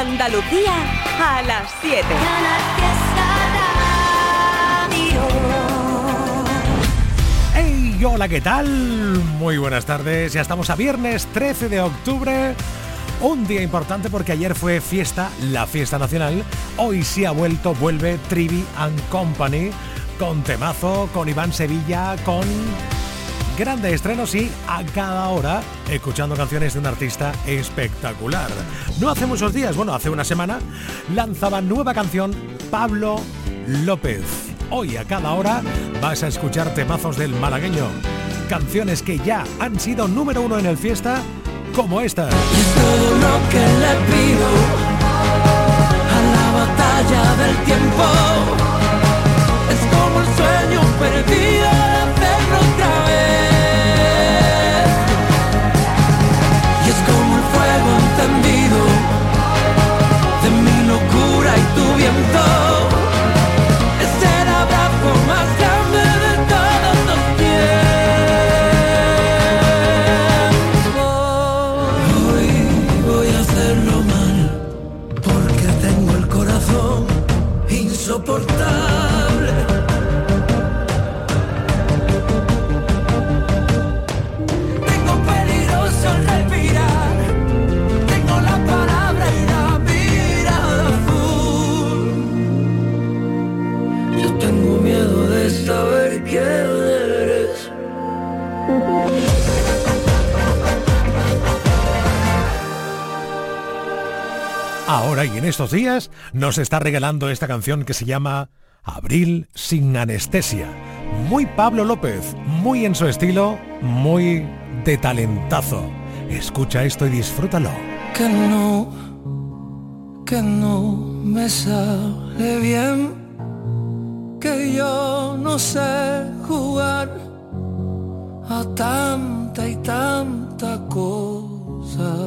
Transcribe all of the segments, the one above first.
Andalucía a las 7. ¡Hey! Hola, ¿qué tal? Muy buenas tardes. Ya estamos a viernes 13 de octubre. Un día importante porque ayer fue fiesta, la fiesta nacional. Hoy sí ha vuelto, vuelve Trivi and Company con temazo, con Iván Sevilla, con grandes estrenos y a cada hora escuchando canciones de un artista espectacular. No hace muchos días, bueno, hace una semana, lanzaba nueva canción Pablo López. Hoy a cada hora vas a escuchar temazos del malagueño. Canciones que ya han sido número uno en el fiesta, como esta. a la batalla del tiempo. Es como sueño perdido tu viento. Ahora y en estos días nos está regalando esta canción que se llama Abril sin anestesia. Muy Pablo López, muy en su estilo, muy de talentazo. Escucha esto y disfrútalo. que no, que no me sale bien, que yo no sé jugar a tanta y tanta cosa,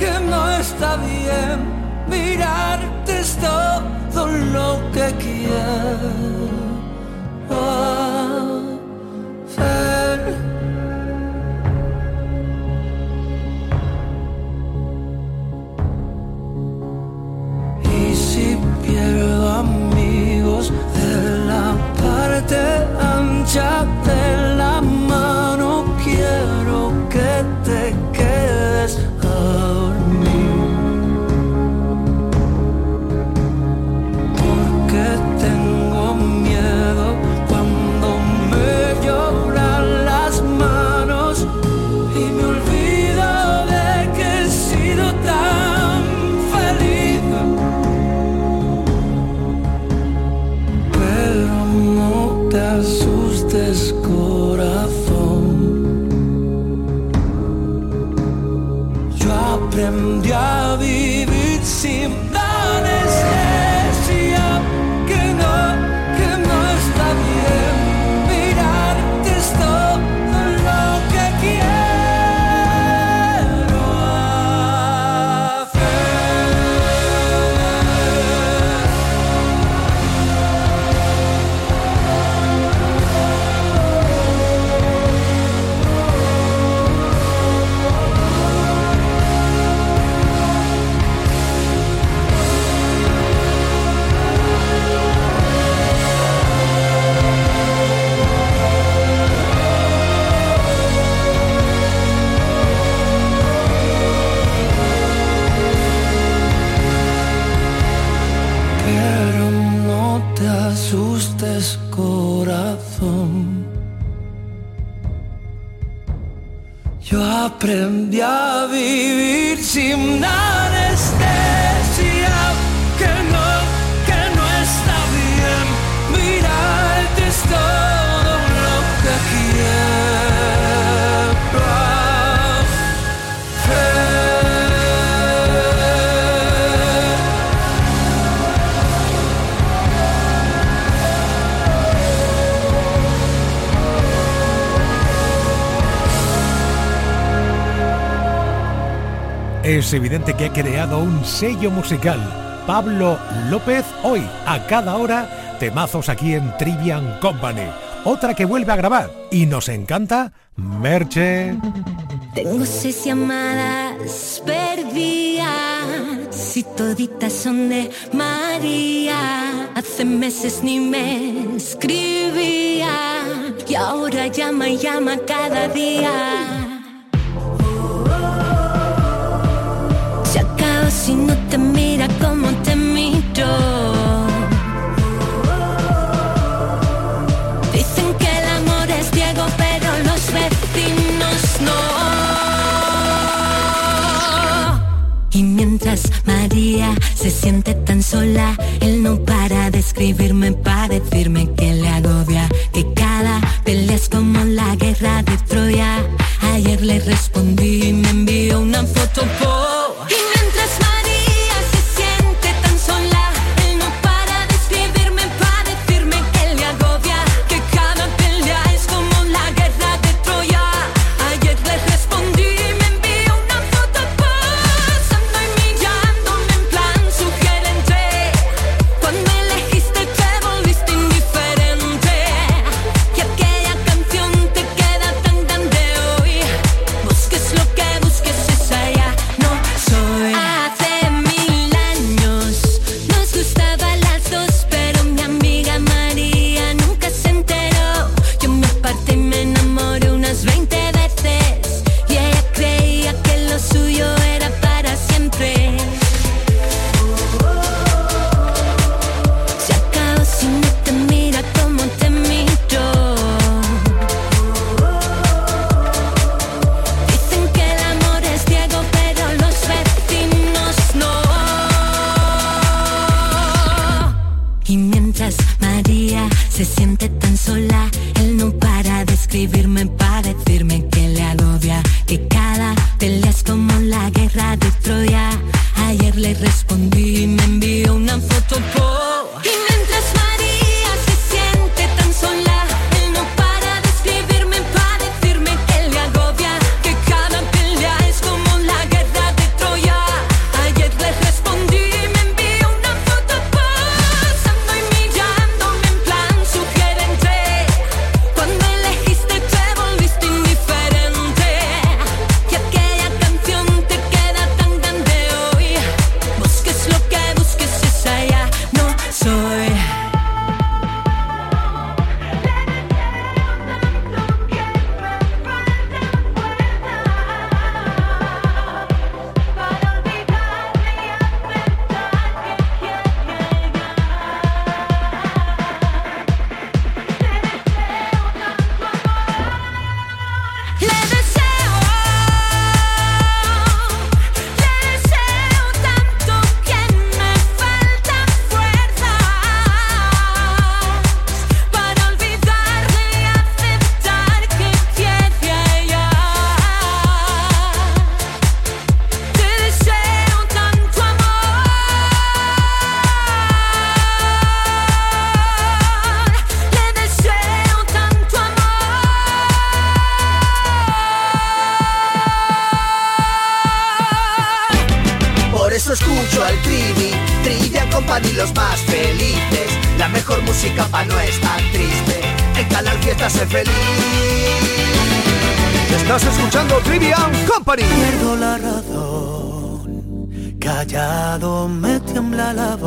que no está bien. Mirarte es todo lo que quiero hacer. Y si pierdo amigos de la parte ancha de la mano, quiero que te aprendí a vivir sin es evidente que ha creado un sello musical. Pablo López, hoy, a cada hora, temazos aquí en Trivian Company. Otra que vuelve a grabar y nos encanta, Merche. Tengo seis llamadas perdidas y toditas son de María. Hace meses ni me escribía y ahora llama y llama cada día. Si no te mira como te miro. Y mientras María se siente tan sola, él no para de escribirme para decirme que le agobia, que cada pelea es como la guerra de Troya. Ayer le respondí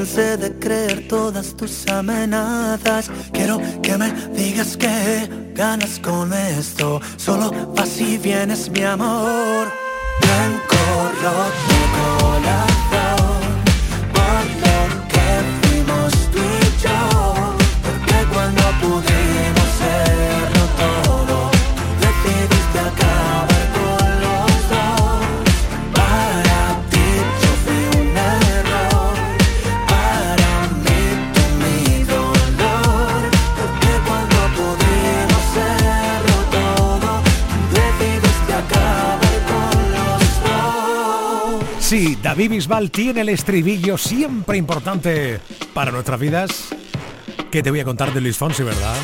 de creer todas tus amenazas. Quiero que me digas que ganas con esto. Solo así vienes mi amor. Blanco, rojo, corazón. David Bisbal tiene el estribillo siempre importante para nuestras vidas. ¿Qué te voy a contar de Luis Fonsi, verdad?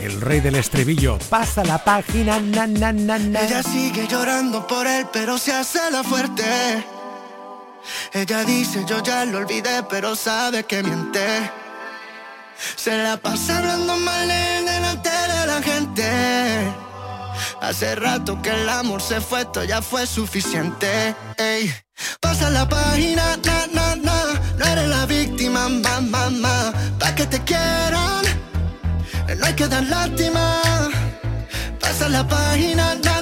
El rey del estribillo. Pasa la página, na, na, na, Ella sigue llorando por él, pero se hace la fuerte. Ella dice, yo ya lo olvidé, pero sabe que miente. Se la pasa hablando mal delante de la gente. Hace rato que el amor se fue, esto ya fue suficiente. Ey. Pasa la página, na, na, na. No eres la víctima, ma, ma, ma. Pa' que te quieran, no hay que dar lástima. Pasa la página, na, na, na.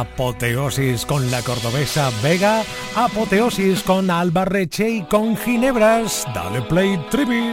Apoteosis con la cordobesa Vega, apoteosis con Albarreche y con Ginebras. Dale play, Trivi.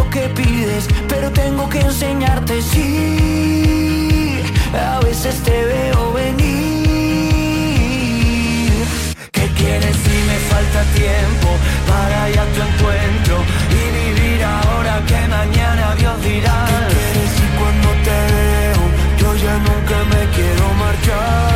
pides, pero tengo que enseñarte. Sí, a veces te veo venir. ¿Qué quieres si me falta tiempo para ir a tu encuentro y vivir ahora que mañana Dios dirá? ¿Qué quieres si cuando te veo yo ya nunca me quiero marchar?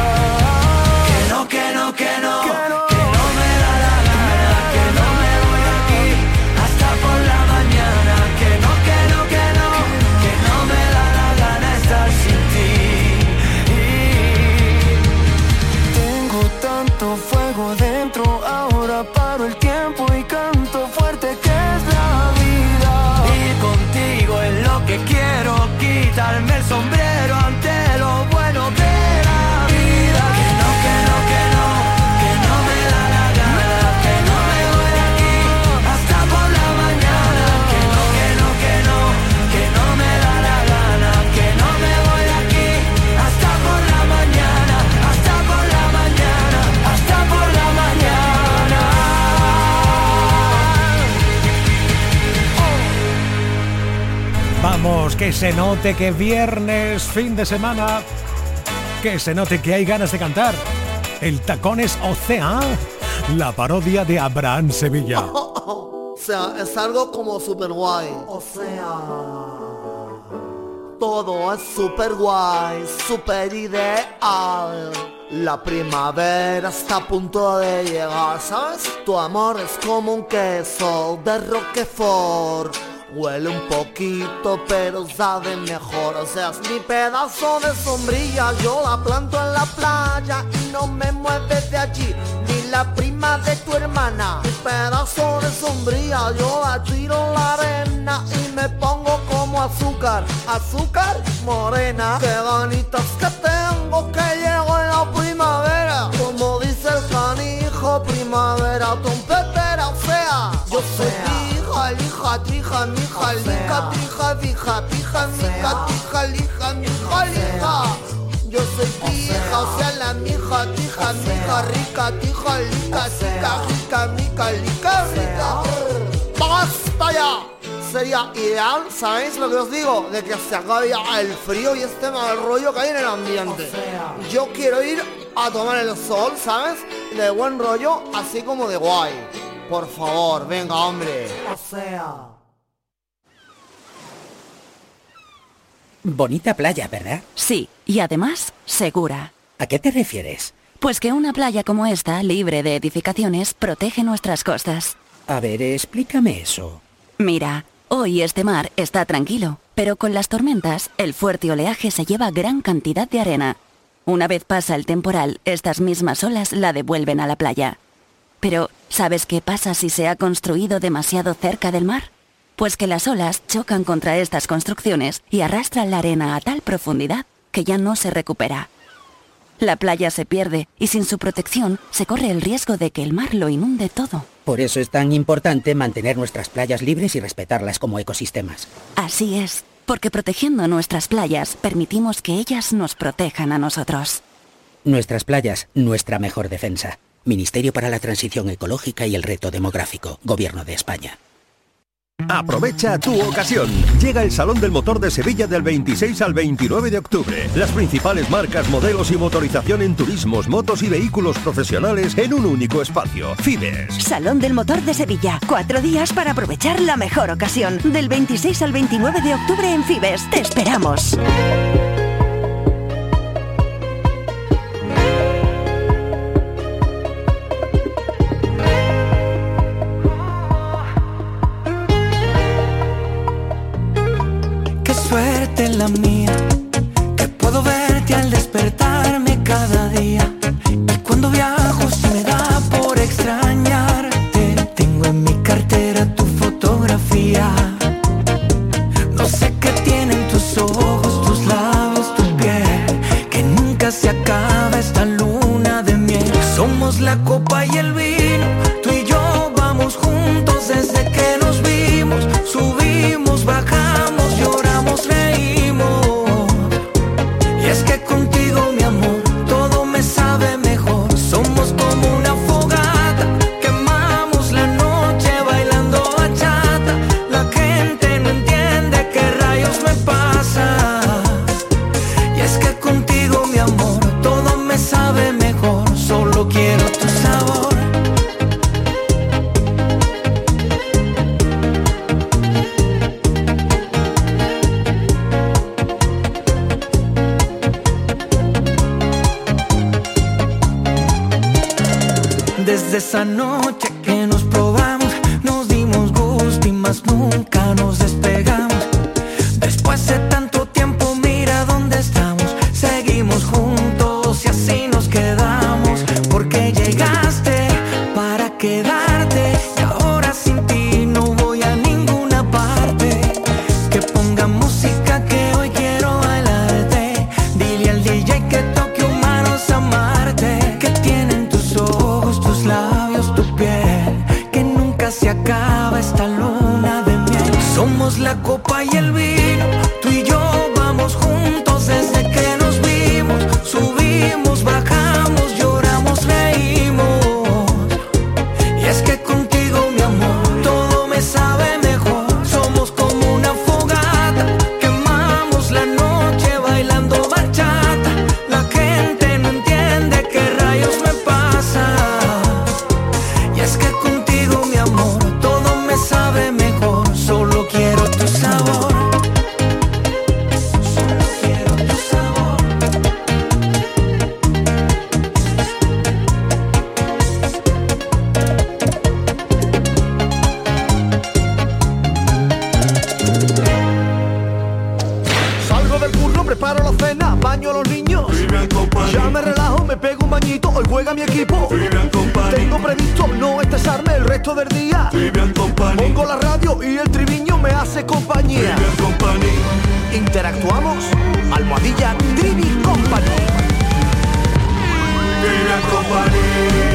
Que se note que viernes, fin de semana, que se note que hay ganas de cantar. El Tacones Océan, la parodia de Abraham Sevilla. O sea, es algo como super guay. O sea, todo es super guay, super ideal. La primavera está a punto de llegar, ¿sabes? Tu amor es como un queso de Roquefort. Huele un poquito, pero sabe mejor. O sea, mi pedazo de sombrilla. Yo la planto en la playa y no me mueves de allí. Ni la prima de tu hermana. Mi pedazo de sombrilla. Yo la tiro en la arena y me pongo como azúcar. Azúcar morena. Qué ganitas que tengo que llego en la primavera. Como dice el canijo, primavera trompetera. O sea, yo soy hija, lija, trija, mija, lica, trija, fija, pija, mica, tija, lija, mija, lija. Yo soy pija, o sea, la mija, tija, mija, rica, tija, lica, chica, rica, mica, lica, rica. ¡Basta ya! Sería ideal, ¿sabéis lo que os digo? De que se acabe ya el frío y este mal rollo que hay en el ambiente. Yo quiero ir a tomar el sol, ¿sabes? De buen rollo, así como de guay. Por favor, venga, hombre. O sea... Bonita playa, ¿verdad? Sí, y además segura. ¿A qué te refieres? Pues que una playa como esta, libre de edificaciones, protege nuestras costas. A ver, explícame eso. Mira, hoy este mar está tranquilo, pero con las tormentas, el fuerte oleaje se lleva gran cantidad de arena. Una vez pasa el temporal, estas mismas olas la devuelven a la playa. Pero, ¿sabes qué pasa si se ha construido demasiado cerca del mar? Pues que las olas chocan contra estas construcciones y arrastran la arena a tal profundidad que ya no se recupera. La playa se pierde y sin su protección se corre el riesgo de que el mar lo inunde todo. Por eso es tan importante mantener nuestras playas libres y respetarlas como ecosistemas. Así es, porque protegiendo nuestras playas permitimos que ellas nos protejan a nosotros. Nuestras playas, nuestra mejor defensa. Ministerio para la Transición Ecológica y el Reto Demográfico, Gobierno de España. Aprovecha tu ocasión. Llega el Salón del Motor de Sevilla del 26 al 29 de octubre. Las principales marcas, modelos y motorización en turismos, motos y vehículos profesionales en un único espacio. Fibes. Salón del Motor de Sevilla. Cuatro días para aprovechar la mejor ocasión. Del 26 al 29 de octubre en Fibes. Te esperamos. La mía, que puedo verte al despertarme cada día. Y cuando viajo se me da por extrañarte. Tengo en mi cartera tu fotografía. No sé qué tienen tus ojos, tus labios, tu piel, que nunca se acaba esta luna de miel. Somos la copa y el vino, Company. Trivian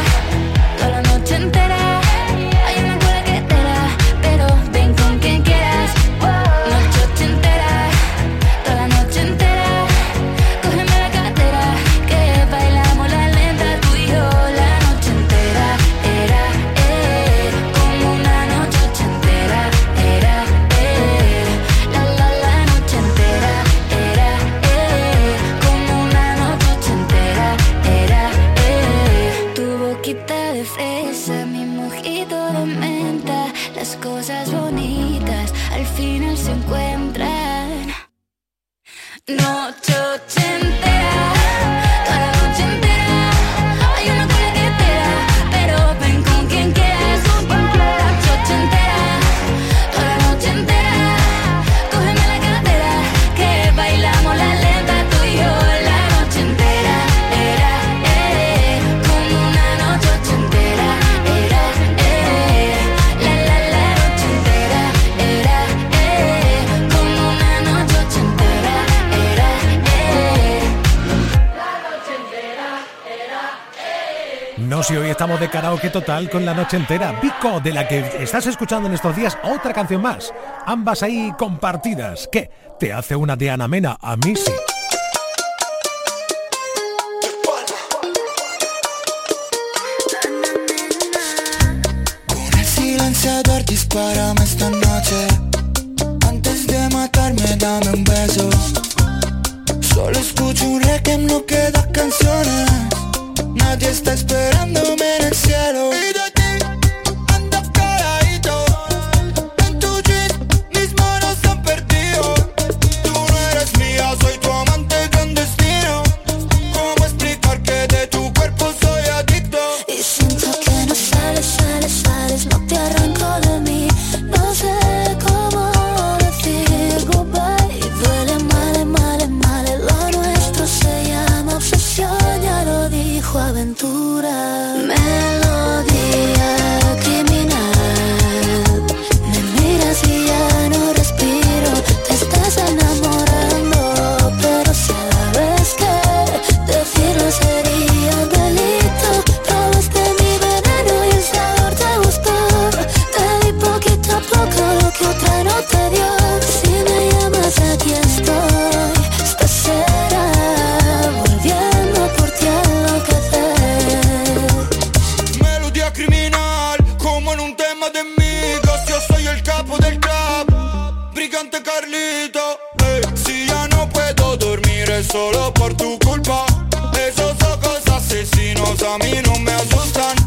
No, si hoy estamos de karaoke total con la noche entera. Vico, de la que estás escuchando en estos días otra canción más. Ambas ahí compartidas. ¿Qué? ¿Te hace una de Ana Mena? A mí sí. Esta noche. Antes de matarme dame un beso. Solo escucho un no queda canciones nadie está esperándome en el cielo. solo por tu culpa. Esos ojos asesinos a mí no me asustan.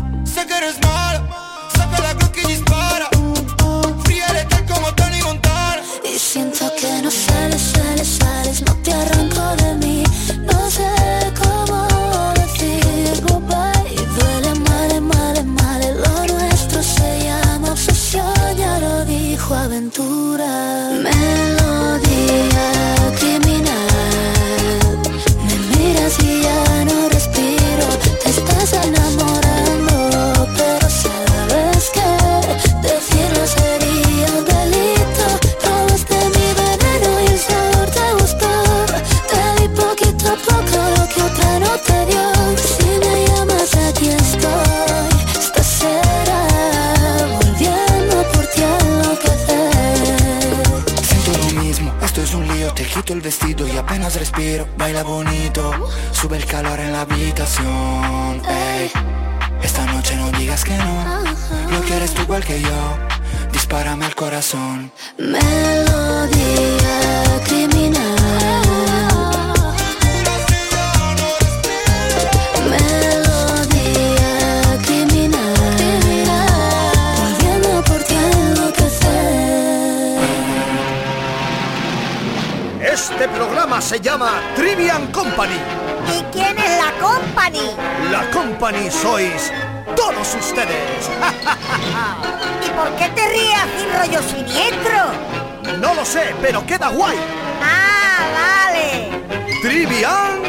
Todos ustedes. ¿Y por qué te ríes sin rollo siniestro? No lo sé, pero queda guay. Ah, vale. Trivial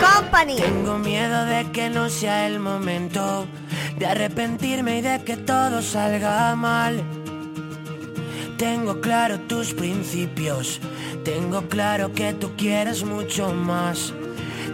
Company. Tengo miedo de que no sea el momento de arrepentirme y de que todo salga mal. Tengo claro tus principios, tengo claro que tú quieres mucho más.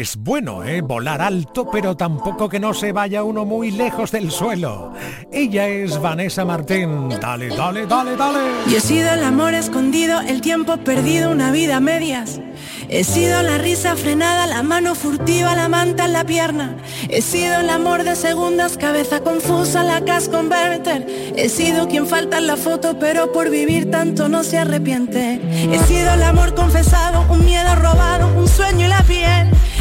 es bueno, ¿eh? Volar alto, pero tampoco que no se vaya uno muy lejos del suelo. Ella es Vanessa Martín. Dale, dale, dale, dale. Yo he sido el amor escondido, el tiempo perdido, una vida a medias. He sido la risa frenada, la mano furtiva, la manta en la pierna. He sido el amor de segundas, cabeza confusa, la cash converter. He sido quien falta en la foto, pero por vivir tanto no se arrepiente. He sido el amor confesado, un miedo robado, un sueño y la piel.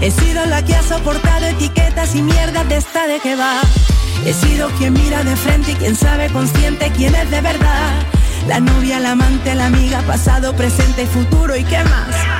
He sido la que ha soportado etiquetas y mierdas de esta de que va. He sido quien mira de frente y quien sabe consciente quién es de verdad. La novia, la amante, la amiga, pasado, presente y futuro y qué más.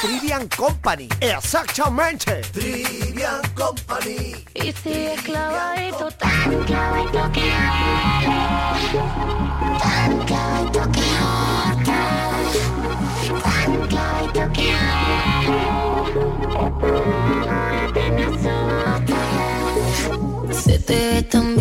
Trivian Company. Exactamente. Trivian Company. Y sigue clavadito, tan clavadito que duele. Tan clavadito que harta. Tan clavadito que. Se te ve tan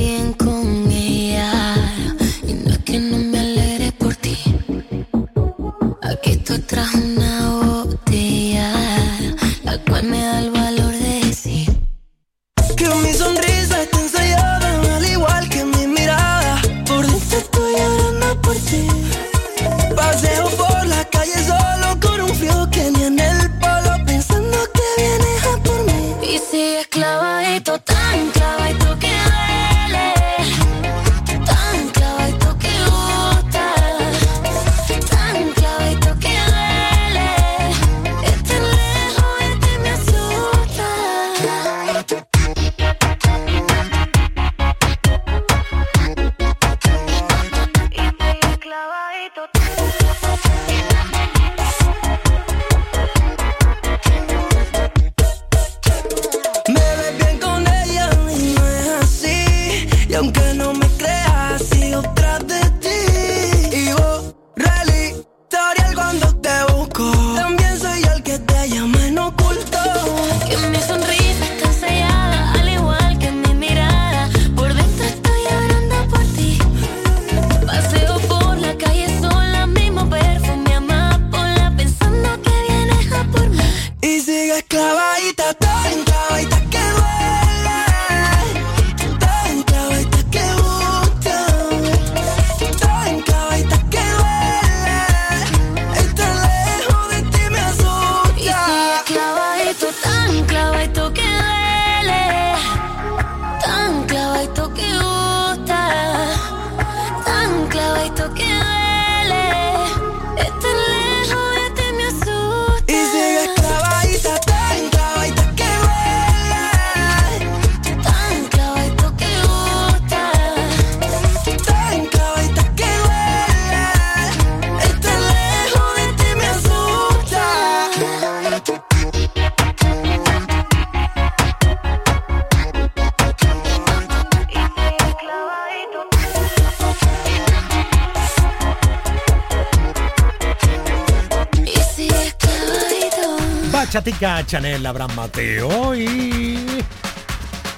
Chanel, Abraham Mateo y...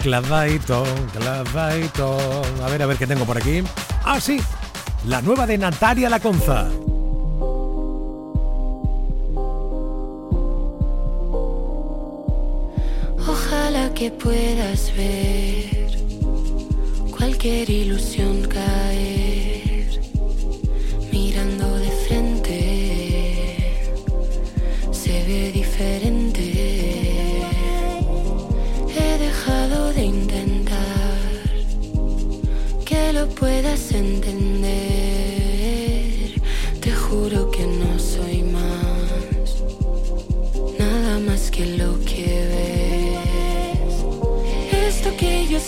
Clavadito, clavadito. A ver, a ver qué tengo por aquí. Ah, sí, la nueva de Natalia Laconza. Ojalá que puedas ver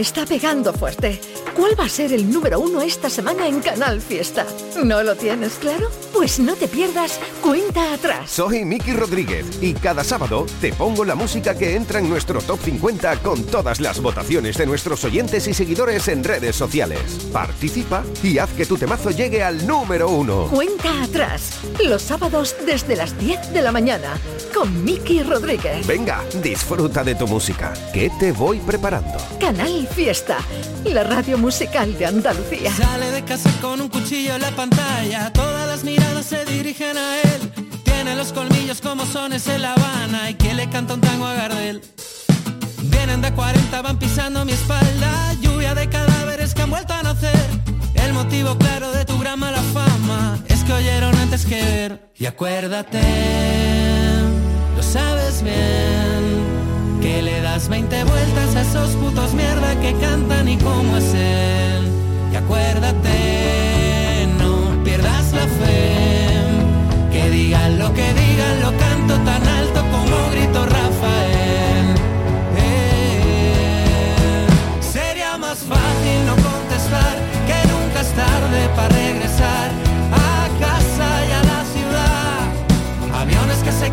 está pegando fuerte? ¿Cuál va a ser el número uno esta semana en Canal Fiesta? ¿No lo tienes claro? Pues no te pierdas Cuenta Atrás. Soy Miki Rodríguez y cada sábado te pongo la música que entra en nuestro top 50 con todas las votaciones de nuestros oyentes y seguidores en redes sociales. Participa y haz que tu temazo llegue al número uno. Cuenta Atrás. Los sábados desde las 10 de la mañana con Miki Rodríguez. Venga, disfruta de tu música, que te voy preparando. Canal Fiesta, la radio musical de Andalucía. Sale de casa con un cuchillo en la pantalla, todas las miradas se dirigen a él. Tiene los colmillos como sones en La Habana y que le canta un tango a Gardel. Vienen de 40, van pisando mi espalda, lluvia de cadáveres que han vuelto a nacer. El motivo claro de tu gran mala fama es que oyeron antes que ver. Y acuérdate, lo sabes bien, que le das 20 vueltas a esos putos mierda que cantan y cómo es él. Y acuérdate, no pierdas la fe, digan lo que digan, lo canto tan alto como grito Rafael. Eh, Sería más fácil no contestar que nunca es tarde para regresar a casa y a la ciudad. Aviones que se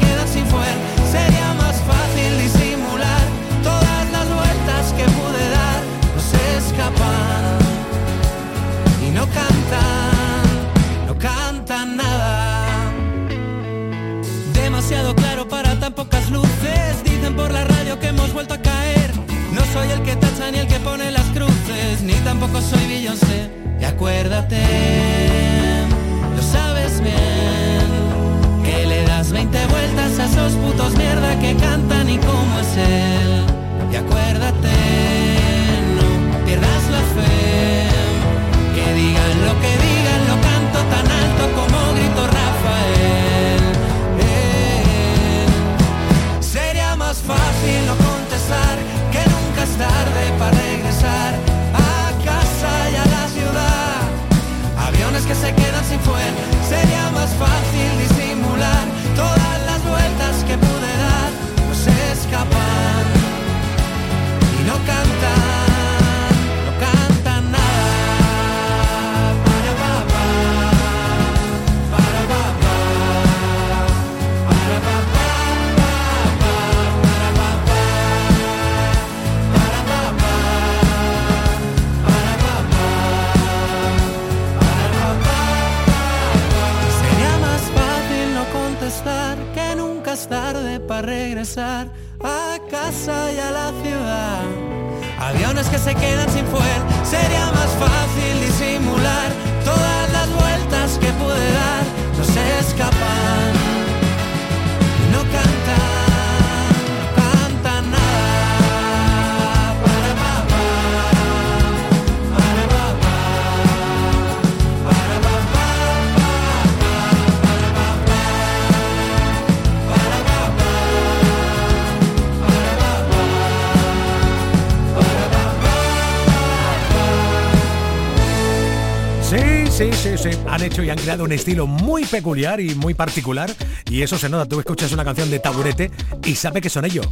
Sí, sí, sí. Han hecho y han creado un estilo muy peculiar y muy particular. Y eso se nota. Tú escuchas una canción de taburete y sabe que son ellos.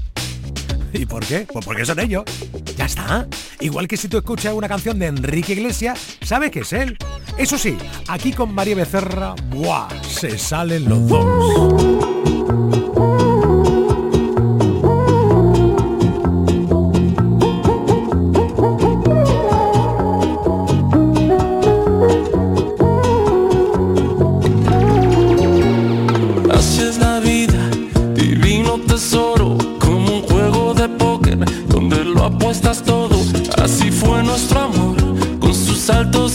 ¿Y por qué? Pues porque son ellos. Ya está. Igual que si tú escuchas una canción de Enrique Iglesias, sabes que es él. Eso sí, aquí con María Becerra, ¡buah! Se salen los dos.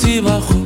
סיב החוץ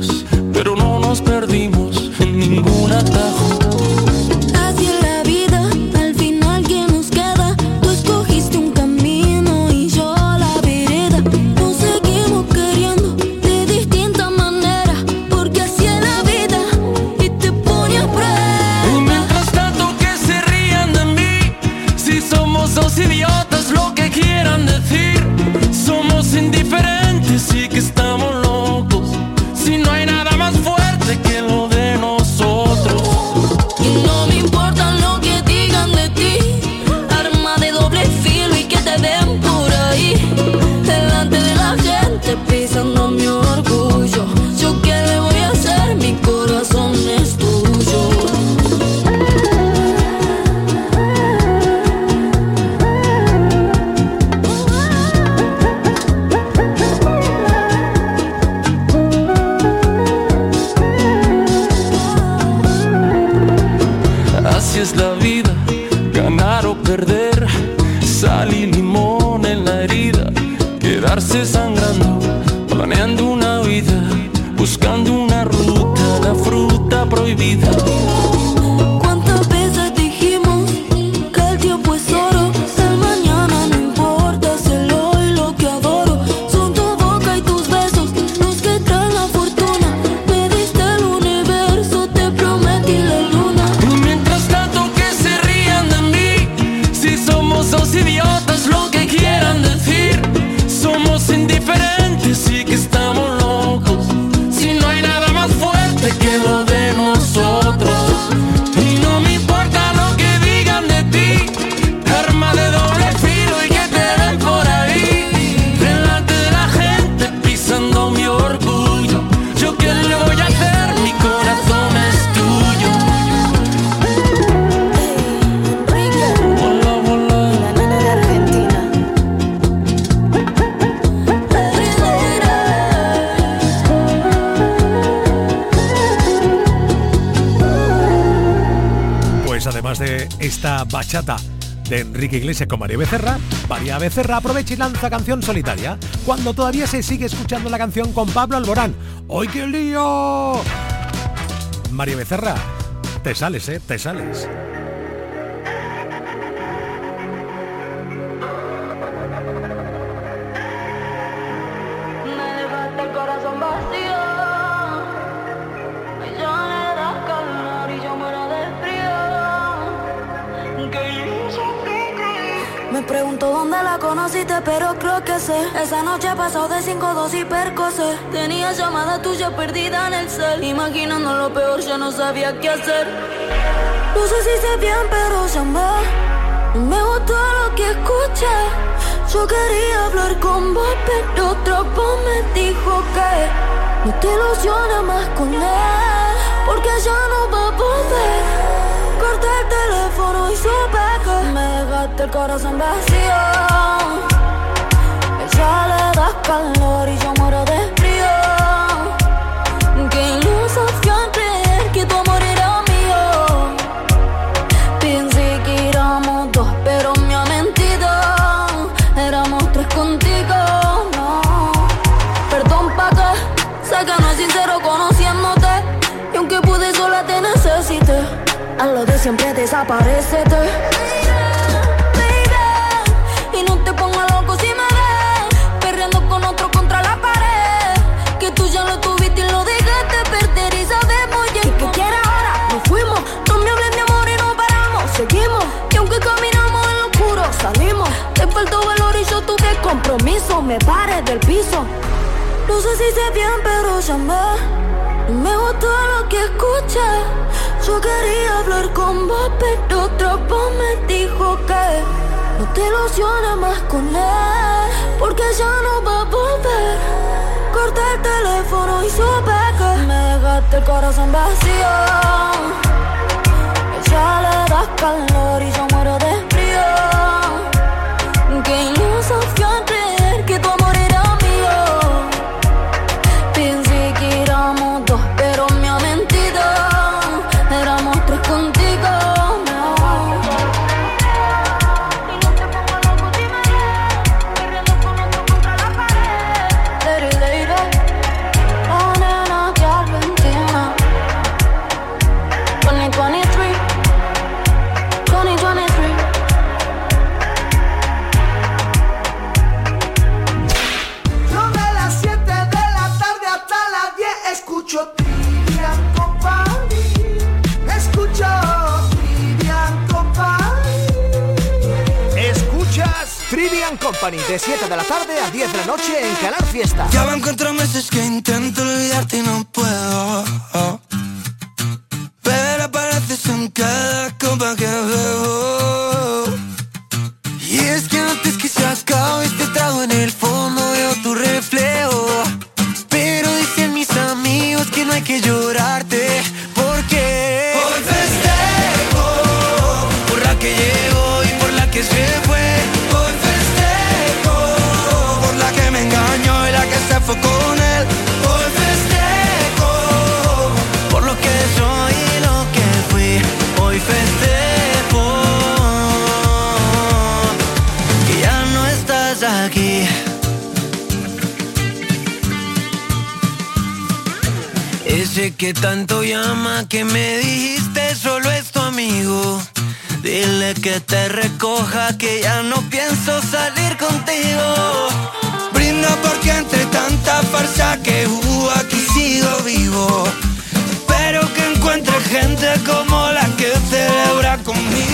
Enrique Iglesias con María Becerra, María Becerra aprovecha y lanza canción solitaria, cuando todavía se sigue escuchando la canción con Pablo Alborán. ¡Hoy qué lío! María Becerra, te sales, ¿eh? Te sales. Me pregunto dónde la conociste, pero creo que sé. Esa noche pasó de 5 2 y percocé. Tenía llamada tuya perdida en el cel. Imaginando lo peor, yo no sabía qué hacer. No sé si sé bien, pero llamé. Me gustó lo que escuché. Yo quería hablar con vos, pero otra voz me dijo que no te ilusiones más con él, porque ya no va a volver. Corté el teléfono y supe que me dejaste el corazón vacío. Ella le das calor y yo muero de compromiso, me pare del piso. No sé si sé bien, pero llamé. No Me gustó lo que escuché. Yo quería hablar con vos, pero otra voz me dijo que no te ilusiones más con él, porque ya no va a volver. Corté el teléfono y supe que me gasté el corazón vacío. Ya le das calor y yo muero de